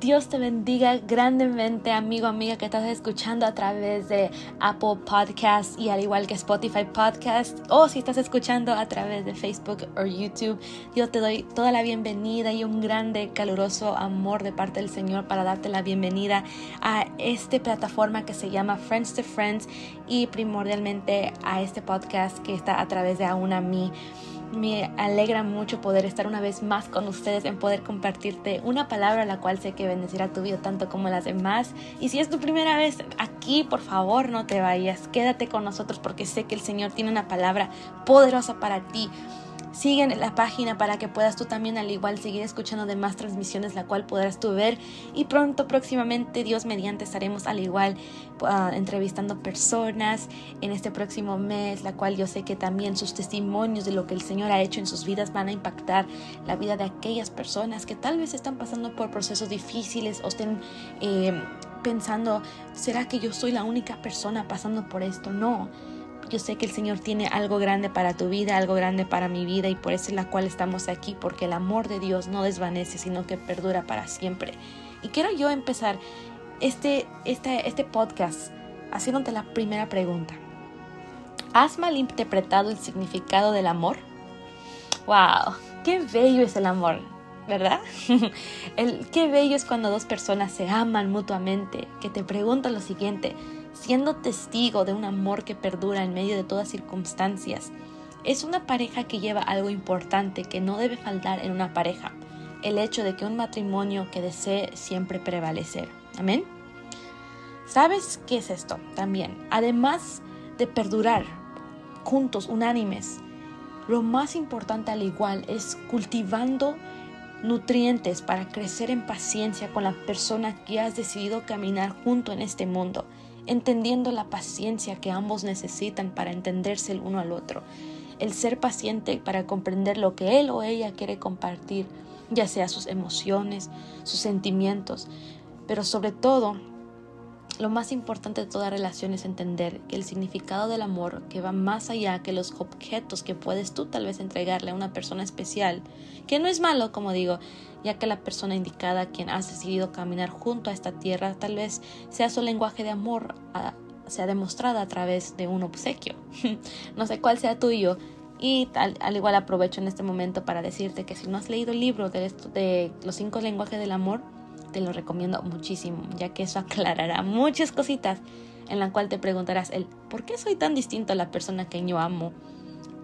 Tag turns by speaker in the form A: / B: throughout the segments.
A: Dios te bendiga grandemente, amigo, amiga, que estás escuchando a través de Apple Podcasts y al igual que Spotify Podcast, o si estás escuchando a través de Facebook o YouTube. Yo te doy toda la bienvenida y un grande, caluroso amor de parte del Señor para darte la bienvenida a esta plataforma que se llama Friends to Friends y primordialmente a este podcast que está a través de Aún a mí. Me alegra mucho poder estar una vez más con ustedes en poder compartirte una palabra la cual sé que bendecirá tu vida tanto como las demás. Y si es tu primera vez aquí, por favor no te vayas, quédate con nosotros porque sé que el Señor tiene una palabra poderosa para ti. Sigue en la página para que puedas tú también al igual seguir escuchando demás transmisiones, la cual podrás tú ver. Y pronto, próximamente, Dios mediante, estaremos al igual uh, entrevistando personas en este próximo mes, la cual yo sé que también sus testimonios de lo que el Señor ha hecho en sus vidas van a impactar la vida de aquellas personas que tal vez están pasando por procesos difíciles o estén... Eh, pensando, ¿será que yo soy la única persona pasando por esto? No, yo sé que el Señor tiene algo grande para tu vida, algo grande para mi vida y por eso es la cual estamos aquí, porque el amor de Dios no desvanece, sino que perdura para siempre. Y quiero yo empezar este, este, este podcast haciéndote la primera pregunta. ¿Has malinterpretado el significado del amor? ¡Wow! ¡Qué bello es el amor! ¿verdad? el, qué bello es cuando dos personas se aman mutuamente, que te preguntan lo siguiente, siendo testigo de un amor que perdura en medio de todas circunstancias. Es una pareja que lleva algo importante que no debe faltar en una pareja, el hecho de que un matrimonio que desee siempre prevalecer. Amén. ¿Sabes qué es esto? También, además de perdurar juntos, unánimes, lo más importante al igual es cultivando nutrientes para crecer en paciencia con la persona que has decidido caminar junto en este mundo entendiendo la paciencia que ambos necesitan para entenderse el uno al otro, el ser paciente para comprender lo que él o ella quiere compartir, ya sea sus emociones, sus sentimientos, pero sobre todo lo más importante de toda relación es entender que el significado del amor que va más allá que los objetos que puedes tú tal vez entregarle a una persona especial, que no es malo, como digo, ya que la persona indicada quien has decidido caminar junto a esta tierra tal vez sea su lenguaje de amor sea demostrado a través de un obsequio. no sé cuál sea tuyo. Y al, igual aprovecho en este momento para decirte que si no has leído el libro de los cinco lenguajes del amor, te lo recomiendo muchísimo, ya que eso aclarará muchas cositas en la cual te preguntarás el por qué soy tan distinto a la persona que yo amo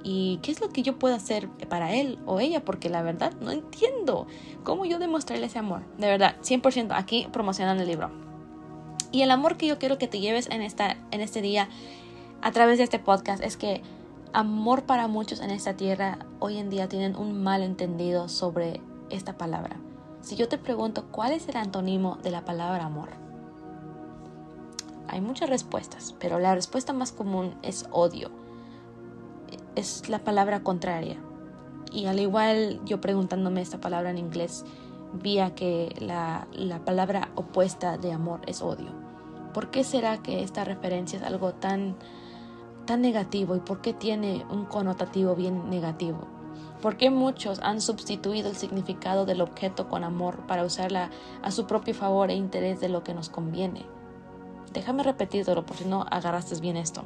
A: y qué es lo que yo puedo hacer para él o ella, porque la verdad no entiendo cómo yo demostrarle ese amor. De verdad, 100% aquí promocionando el libro. Y el amor que yo quiero que te lleves en, esta, en este día a través de este podcast es que amor para muchos en esta tierra hoy en día tienen un mal entendido sobre esta palabra. Si yo te pregunto cuál es el antónimo de la palabra amor, hay muchas respuestas, pero la respuesta más común es odio. Es la palabra contraria. Y al igual yo preguntándome esta palabra en inglés, vi que la, la palabra opuesta de amor es odio. ¿Por qué será que esta referencia es algo tan, tan negativo y por qué tiene un connotativo bien negativo? ¿Por qué muchos han sustituido el significado del objeto con amor para usarla a su propio favor e interés de lo que nos conviene? Déjame repetirlo por si no agarraste bien esto.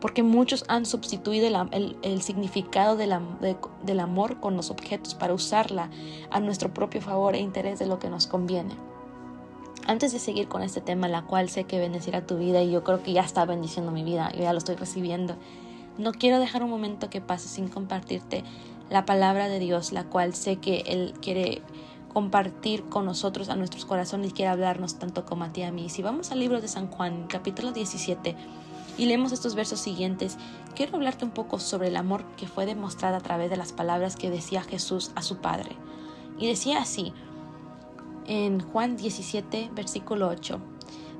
A: Porque muchos han sustituido el, significado del, del amor con los objetos para usarla a nuestro propio favor e interés de lo que nos conviene. Antes de seguir con este tema, la cual sé que bendecirá tu vida y yo creo que ya está bendiciendo mi vida, yo ya lo estoy recibiendo, no quiero dejar un momento que pase sin compartirte la palabra de Dios, la cual sé que Él quiere compartir con nosotros a nuestros corazones y quiere hablarnos tanto como a ti y a mí. Si vamos al libro de San Juan, capítulo 17, y leemos estos versos siguientes, quiero hablarte un poco sobre el amor que fue demostrado a través de las palabras que decía Jesús a su Padre. Y decía así, en Juan 17, versículo 8,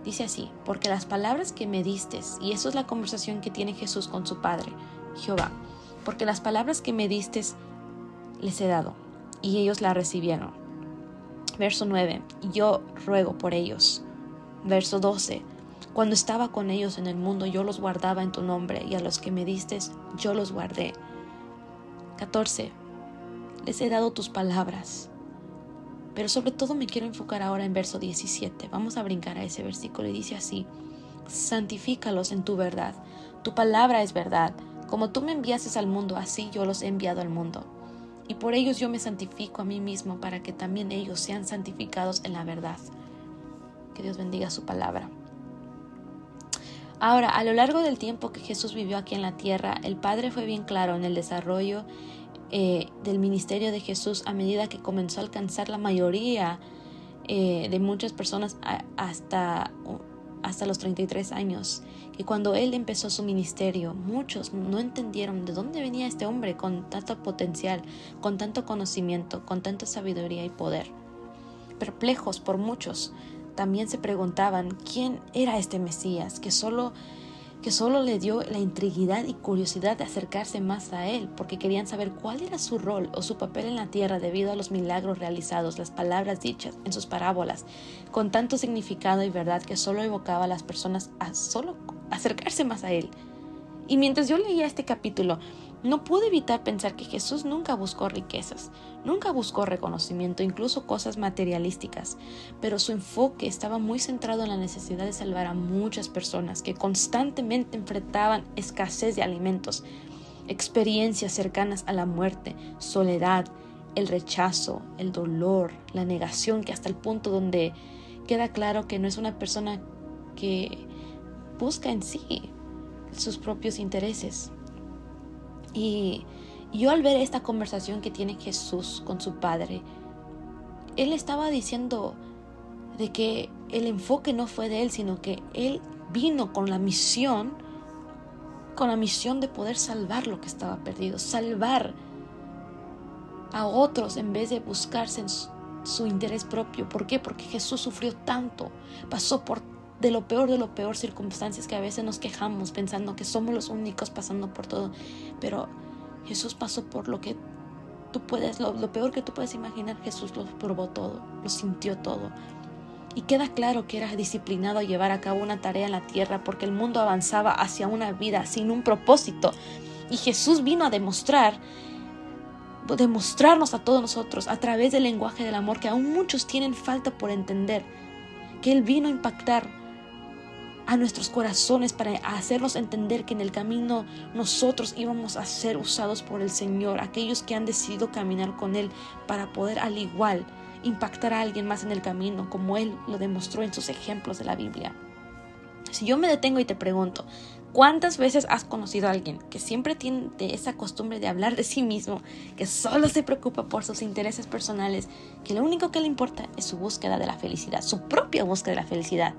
A: dice así, porque las palabras que me diste, y eso es la conversación que tiene Jesús con su Padre, Jehová, porque las palabras que me diste les he dado, y ellos la recibieron. Verso 9, yo ruego por ellos. Verso 12, cuando estaba con ellos en el mundo, yo los guardaba en tu nombre, y a los que me diste, yo los guardé. 14, les he dado tus palabras, Pero sobre todo me quiero enfocar ahora en verso 17. Vamos a brincar a ese versículo y dice así, santifícalos en tu verdad. Tu palabra es verdad. Como tú me enviases al mundo, así yo los he enviado al mundo. Y por ellos yo me santifico a mí mismo para que también ellos sean santificados en la verdad. Que Dios bendiga su palabra. Ahora, a lo largo del tiempo que Jesús vivió aquí en la tierra, el Padre fue bien claro en el desarrollo eh, del ministerio de Jesús a medida que comenzó a alcanzar la mayoría eh, de muchas personas hasta, hasta los 33 años. Y cuando él empezó su ministerio, muchos no entendieron de dónde venía este hombre con tanto potencial, con tanto conocimiento, con tanta sabiduría y poder. Perplejos por muchos, también se preguntaban quién era este Mesías que solo que solo le dio la intriguidad y curiosidad de acercarse más a él, porque querían saber cuál era su rol o su papel en la tierra debido a los milagros realizados, las palabras dichas en sus parábolas, con tanto significado y verdad que solo evocaba a las personas a solo acercarse más a él. Y mientras yo leía este capítulo, no pude evitar pensar que Jesús nunca buscó riquezas, nunca buscó reconocimiento, incluso cosas materialísticas, pero su enfoque estaba muy centrado en la necesidad de salvar a muchas personas que constantemente enfrentaban escasez de alimentos, experiencias cercanas a la muerte, soledad, el rechazo, el dolor, la negación, que hasta el punto donde queda claro que no es una persona que busca en sí sus propios intereses, y yo al ver esta conversación que tiene Jesús con su Padre, Él estaba diciendo de que el enfoque no fue de Él, sino que Él vino con la misión, con la misión de poder salvar lo que estaba perdido, salvar a otros en vez de buscarse en su, interés propio. ¿Por qué? Porque Jesús sufrió tanto, pasó por de lo peor de lo peor circunstancias que a veces nos quejamos pensando que somos los únicos pasando por todo. Pero Jesús pasó por lo que tú puedes, lo, peor que tú puedes imaginar, Jesús lo probó todo, lo sintió todo. Y queda claro que era disciplinado a llevar a cabo una tarea en la tierra porque el mundo avanzaba hacia una vida sin un propósito. Y Jesús vino a demostrar, demostrarnos a todos nosotros a través del lenguaje del amor que aún muchos tienen falta por entender, que Él vino a impactar a nuestros corazones para hacernos entender que en el camino nosotros íbamos a ser usados por el Señor, aquellos que han decidido caminar con Él para poder al igual impactar a alguien más en el camino, como Él lo demostró en sus ejemplos de la Biblia. Si yo me detengo y te pregunto, ¿cuántas veces has conocido a alguien que siempre tiene esa costumbre de hablar de sí mismo, que solo se preocupa por sus intereses personales, que lo único que le importa es su búsqueda de la felicidad, su propia búsqueda de la felicidad?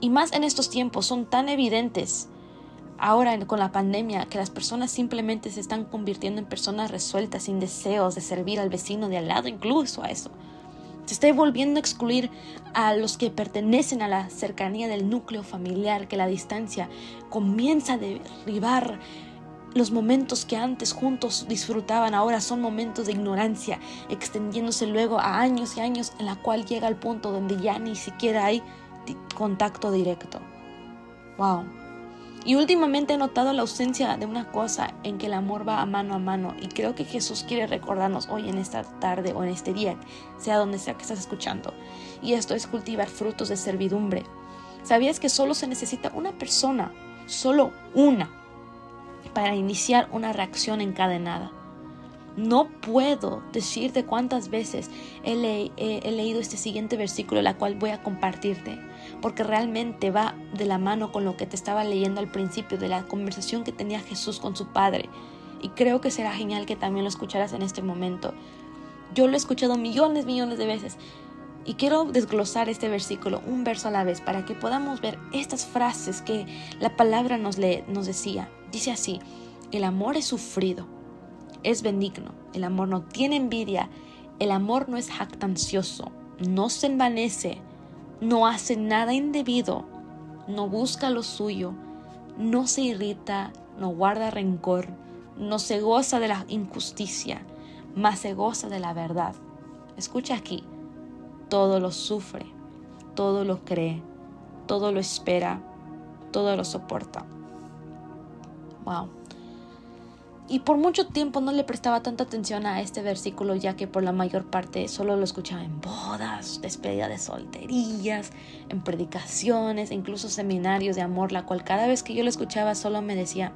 A: Y más en estos tiempos son tan evidentes ahora con la pandemia que las personas simplemente se están convirtiendo en personas resueltas, sin deseos de servir al vecino de al lado, incluso a eso. Se está volviendo a excluir a los que pertenecen a la cercanía del núcleo familiar, que la distancia comienza a derribar los momentos que antes juntos disfrutaban ahora son momentos de ignorancia, extendiéndose luego a años y años en la cual llega al punto donde ya ni siquiera hay contacto directo. Wow. Y últimamente he notado la ausencia de una cosa en que el amor va a mano a mano y creo que Jesús quiere recordarnos hoy en esta tarde o en este día, sea donde sea que estás escuchando. Y esto es cultivar frutos de servidumbre. ¿Sabías que solo se necesita una persona, solo una, para iniciar una reacción encadenada? No puedo decirte cuántas veces he, leído este siguiente versículo, la cual voy a compartirte porque realmente va de la mano con lo que te estaba leyendo al principio de la conversación que tenía Jesús con su Padre. Y creo que será genial que también lo escucharas en este momento. Yo lo he escuchado millones, millones de veces. Y quiero desglosar este versículo un verso a la vez para que podamos ver estas frases que la palabra nos, nos decía. Dice así, el amor es sufrido, es benigno, el amor no tiene envidia, el amor no es jactancioso, no se envanece, no hace nada indebido, no busca lo suyo, no se irrita, no guarda rencor, no se goza de la injusticia, mas se goza de la verdad. Escucha aquí, todo lo sufre, todo lo cree, todo lo espera, todo lo soporta. Wow. Y por mucho tiempo no le prestaba tanta atención a este versículo, ya que por la mayor parte solo lo escuchaba en bodas, despedida de solterías, en predicaciones, incluso seminarios de amor, la cual cada vez que yo lo escuchaba solo me decía,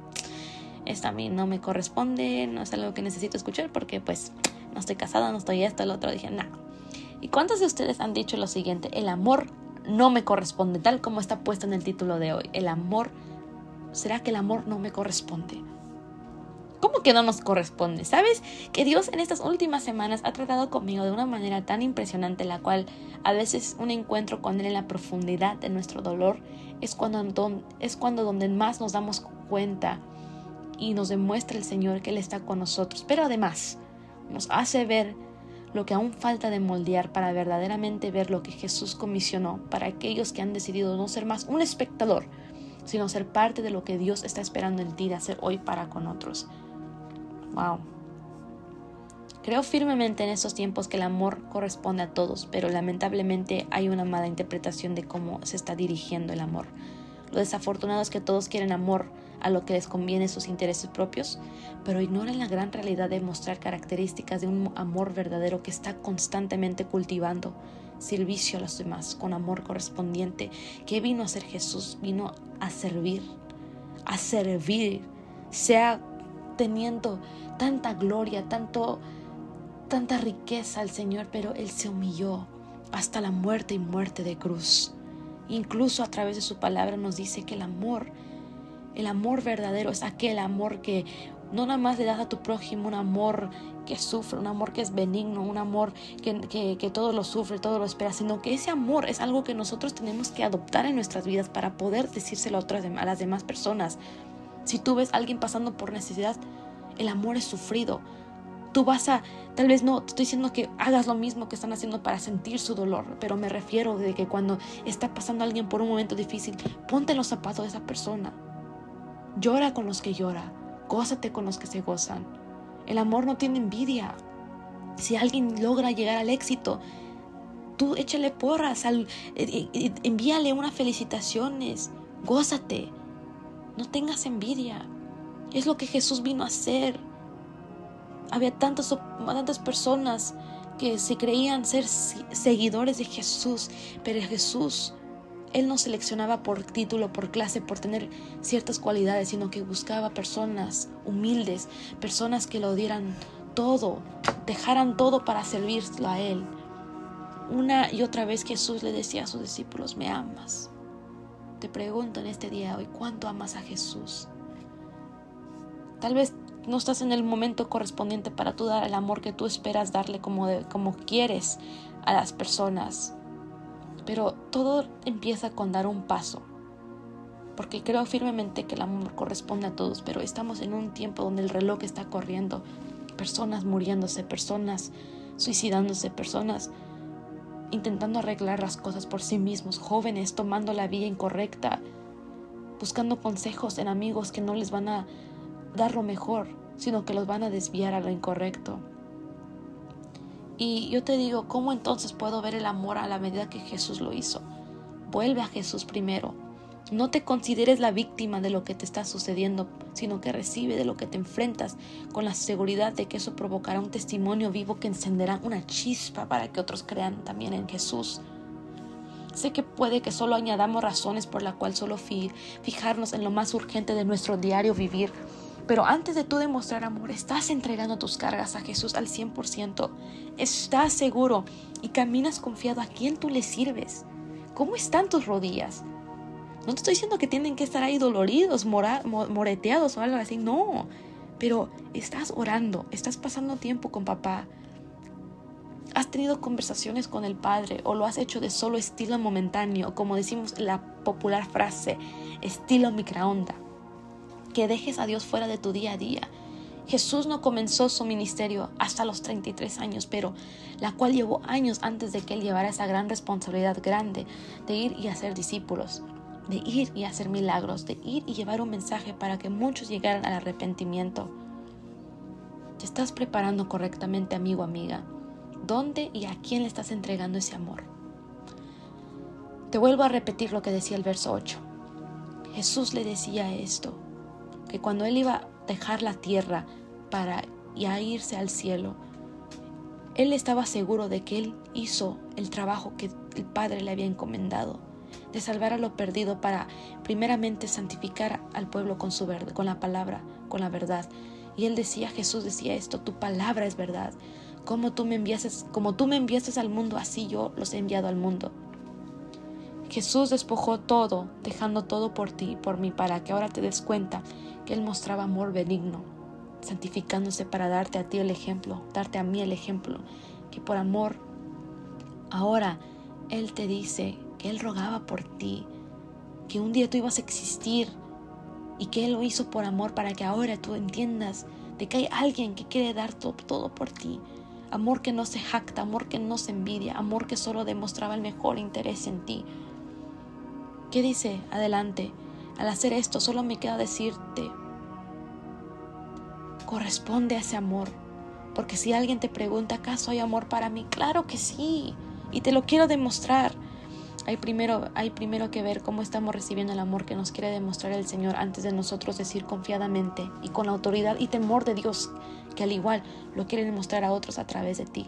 A: esto a mí no me corresponde, no es algo que necesito escuchar porque pues no estoy casada, no estoy esto, el otro. Dije, no. ¿Y cuántos de ustedes han dicho lo siguiente? El amor no me corresponde, tal como está puesto en el título de hoy. El amor, ¿será que el amor no me corresponde? ¿Cómo que no nos corresponde? ¿Sabes? Que Dios en estas últimas semanas ha tratado conmigo de una manera tan impresionante, la cual a veces un encuentro con Él en la profundidad de nuestro dolor es cuando, es cuando donde más nos damos cuenta y nos demuestra el Señor que Él está con nosotros. Pero además nos hace ver lo que aún falta de moldear para verdaderamente ver lo que Jesús comisionó para aquellos que han decidido no ser más un espectador, sino ser parte de lo que Dios está esperando en ti de hacer hoy para con otros. Wow. Creo firmemente en estos tiempos que el amor corresponde a todos, pero lamentablemente hay una mala interpretación de cómo se está dirigiendo el amor. Lo desafortunado es que todos quieren amor a lo que les conviene sus intereses propios, pero ignoran la gran realidad de mostrar características de un amor verdadero que está constantemente cultivando servicio a los demás con amor correspondiente que vino a ser Jesús, vino a servir, a servir, sea teniendo tanta gloria, tanto, tanta riqueza al Señor, pero Él se humilló hasta la muerte y muerte de cruz. Incluso a través de su palabra nos dice que el amor, el amor verdadero es aquel amor que no nada más le das a tu prójimo un amor que sufre, un amor que es benigno, un amor que, que, todo lo sufre, todo lo espera, sino que ese amor es algo que nosotros tenemos que adoptar en nuestras vidas para poder decírselo a, otras, a las demás personas. Si tú ves a alguien pasando por necesidad, el amor es sufrido. Tú vas a, tal vez no, te estoy diciendo que hagas lo mismo que están haciendo para sentir su dolor, pero me refiero de que cuando está pasando alguien por un momento difícil, ponte los zapatos de esa persona. Llora con los que llora, gózate con los que se gozan. El amor no tiene envidia. Si alguien logra llegar al éxito, tú échale porras, al, eh, eh, envíale unas felicitaciones, gózate, no tengas envidia. Es lo que Jesús vino a hacer. Había tantas, tantas personas que se creían ser seguidores de Jesús, pero Jesús, Él no seleccionaba por título, por clase, por tener ciertas cualidades, sino que buscaba personas humildes, personas que lo dieran todo, dejaran todo para servirlo a Él. Una y otra vez Jesús le decía a sus discípulos, me amas. Te pregunto en este día hoy, ¿cuánto amas a Jesús? Tal vez no estás en el momento correspondiente para tú dar el amor que tú esperas darle como, como quieres a las personas. Pero todo empieza con dar un paso. Porque creo firmemente que el amor corresponde a todos, pero estamos en un tiempo donde el reloj está corriendo. Personas muriéndose, personas suicidándose, personas intentando arreglar las cosas por sí mismos, jóvenes tomando la vía incorrecta, buscando consejos en amigos que no les van a dar lo mejor, sino que los van a desviar a lo incorrecto. Y yo te digo, ¿cómo entonces puedo ver el amor a la medida que Jesús lo hizo? Vuelve a Jesús primero. No te consideres la víctima de lo que te está sucediendo, sino que recibe de lo que te enfrentas con la seguridad de que eso provocará un testimonio vivo que encenderá una chispa para que otros crean también en Jesús. Sé que puede que solo añadamos razones por la cual solo fijarnos en lo más urgente de nuestro diario vivir, pero antes de tú demostrar amor, estás entregando tus cargas a Jesús al 100%. Estás seguro y caminas confiado a quién tú le sirves. ¿Cómo están tus rodillas? No te estoy diciendo que tienen que estar ahí doloridos, moreteados o algo así. No. Pero estás orando, estás pasando tiempo con papá. Has tenido conversaciones con el Padre o lo has hecho de solo estilo momentáneo, como decimos la popular frase, estilo microonda que dejes a Dios fuera de tu día a día. Jesús no comenzó su ministerio hasta los 33 años, pero la cual llevó años antes de que él llevara esa gran responsabilidad grande de ir y hacer discípulos, de ir y hacer milagros, de ir y llevar un mensaje para que muchos llegaran al arrepentimiento. ¿Te estás preparando correctamente, amigo, amiga? ¿Dónde y a quién le estás entregando ese amor? Te vuelvo a repetir lo que decía el verso 8. Jesús le decía esto, que cuando él iba a dejar la tierra, para y irse al cielo. Él estaba seguro de que él hizo el trabajo que el Padre le había encomendado, de salvar a lo perdido para primeramente santificar al pueblo con su con la palabra, con la verdad. Y él decía, Jesús decía esto, tu palabra es verdad. Como tú me enviases, como tú me al mundo, así yo los he enviado al mundo. Jesús despojó todo, dejando todo por ti por mí, para que ahora te des cuenta que Él mostraba amor benigno, santificándose para darte a ti el ejemplo, darte a mí el ejemplo, que por amor, ahora Él te dice Él rogaba por ti, que un día tú ibas a existir y que Él lo hizo por amor para que ahora tú entiendas de que hay alguien que quiere dar todo, todo por ti. Amor que no se jacta, amor que no se envidia, amor que solo demostraba el mejor interés en ti. ¿Qué dice? Adelante. Al hacer esto solo me queda decirte, corresponde a ese amor. Porque si alguien te pregunta, ¿acaso hay amor para mí? Claro que sí. Y te lo quiero demostrar. Hay primero, hay primero que ver cómo estamos recibiendo el amor que nos quiere demostrar el Señor antes de nosotros decir confiadamente y con autoridad y temor de Dios, que al igual lo quiere demostrar a otros a través de ti.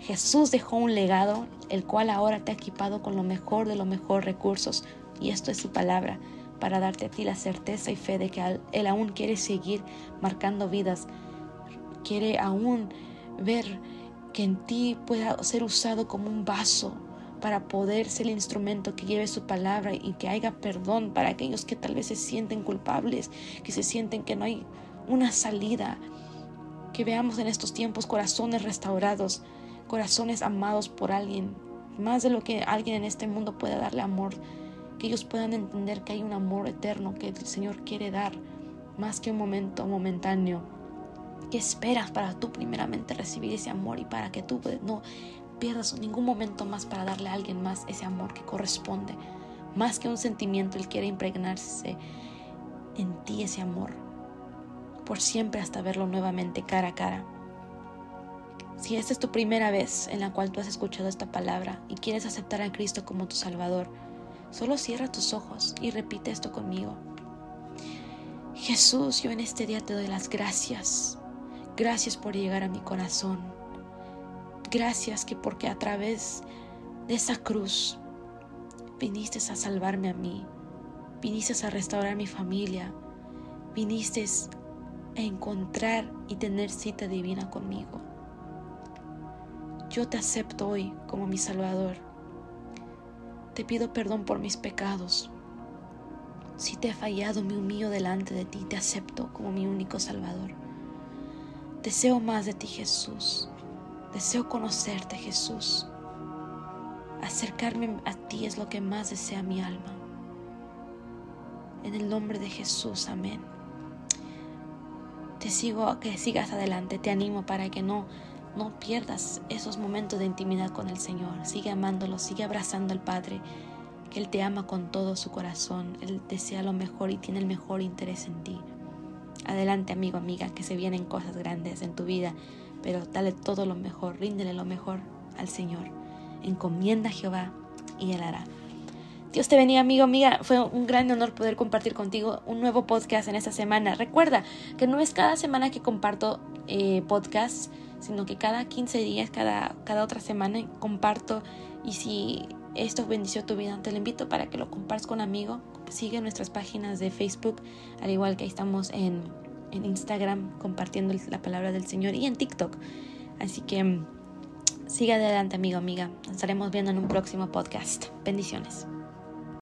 A: Jesús dejó un legado, el cual ahora te ha equipado con lo mejor de los mejores recursos, y esto es su palabra, para darte a ti la certeza y fe de que Él aún quiere seguir marcando vidas, quiere aún ver que en ti pueda ser usado como un vaso para poder ser el instrumento que lleve su palabra y que haya perdón para aquellos que tal vez se sienten culpables, que se sienten que no hay una salida, que veamos en estos tiempos corazones restaurados, corazones amados por alguien, más de lo que alguien en este mundo pueda darle amor que ellos puedan entender que hay un amor eterno que el Señor quiere dar, más que un momento momentáneo. ¿Qué esperas para tú primeramente recibir ese amor y para que tú no pierdas ningún momento más para darle a alguien más ese amor que corresponde? Más que un sentimiento, Él quiere impregnarse en ti ese amor, por siempre hasta verlo nuevamente cara a cara. Si esta es tu primera vez en la cual tú has escuchado esta palabra y quieres aceptar a Cristo como tu Salvador, Solo cierra tus ojos y repite esto conmigo. Jesús, yo en este día te doy las gracias. Gracias por llegar a mi corazón. Gracias que porque a través de esa cruz viniste a salvarme a mí. Viniste a restaurar mi familia. Viniste a encontrar y tener cita divina conmigo. Yo te acepto hoy como mi Salvador te pido perdón por mis pecados. Si te he fallado, me humillo delante de ti, te acepto como mi único Salvador. Deseo más de ti, Jesús. Deseo conocerte, Jesús. Acercarme a ti es lo que más desea mi alma. En el nombre de Jesús, amén. Te sigo que sigas adelante, te animo para que no no pierdas esos momentos de intimidad con el Señor. Sigue amándolo, sigue abrazando al Padre, que Él te ama con todo su corazón. Él desea lo mejor y tiene el mejor interés en ti. Adelante, amigo, amiga, que se vienen cosas grandes en tu vida, pero dale todo lo mejor, ríndele lo mejor al Señor. Encomienda a Jehová y Él hará. Dios te bendiga, amigo, amiga. Fue un gran honor poder compartir contigo un nuevo podcast en esta semana. Recuerda que no es cada semana que comparto eh, podcasts sino que cada 15 días, cada, cada otra semana comparto y si esto bendició tu vida, te lo invito para que lo compartas con amigo. Sigue nuestras páginas de Facebook, al igual que ahí estamos en, en Instagram compartiendo la palabra del Señor y en TikTok. Así que mm, sigue adelante, amigo, amiga. Nos estaremos viendo en un próximo podcast. Bendiciones.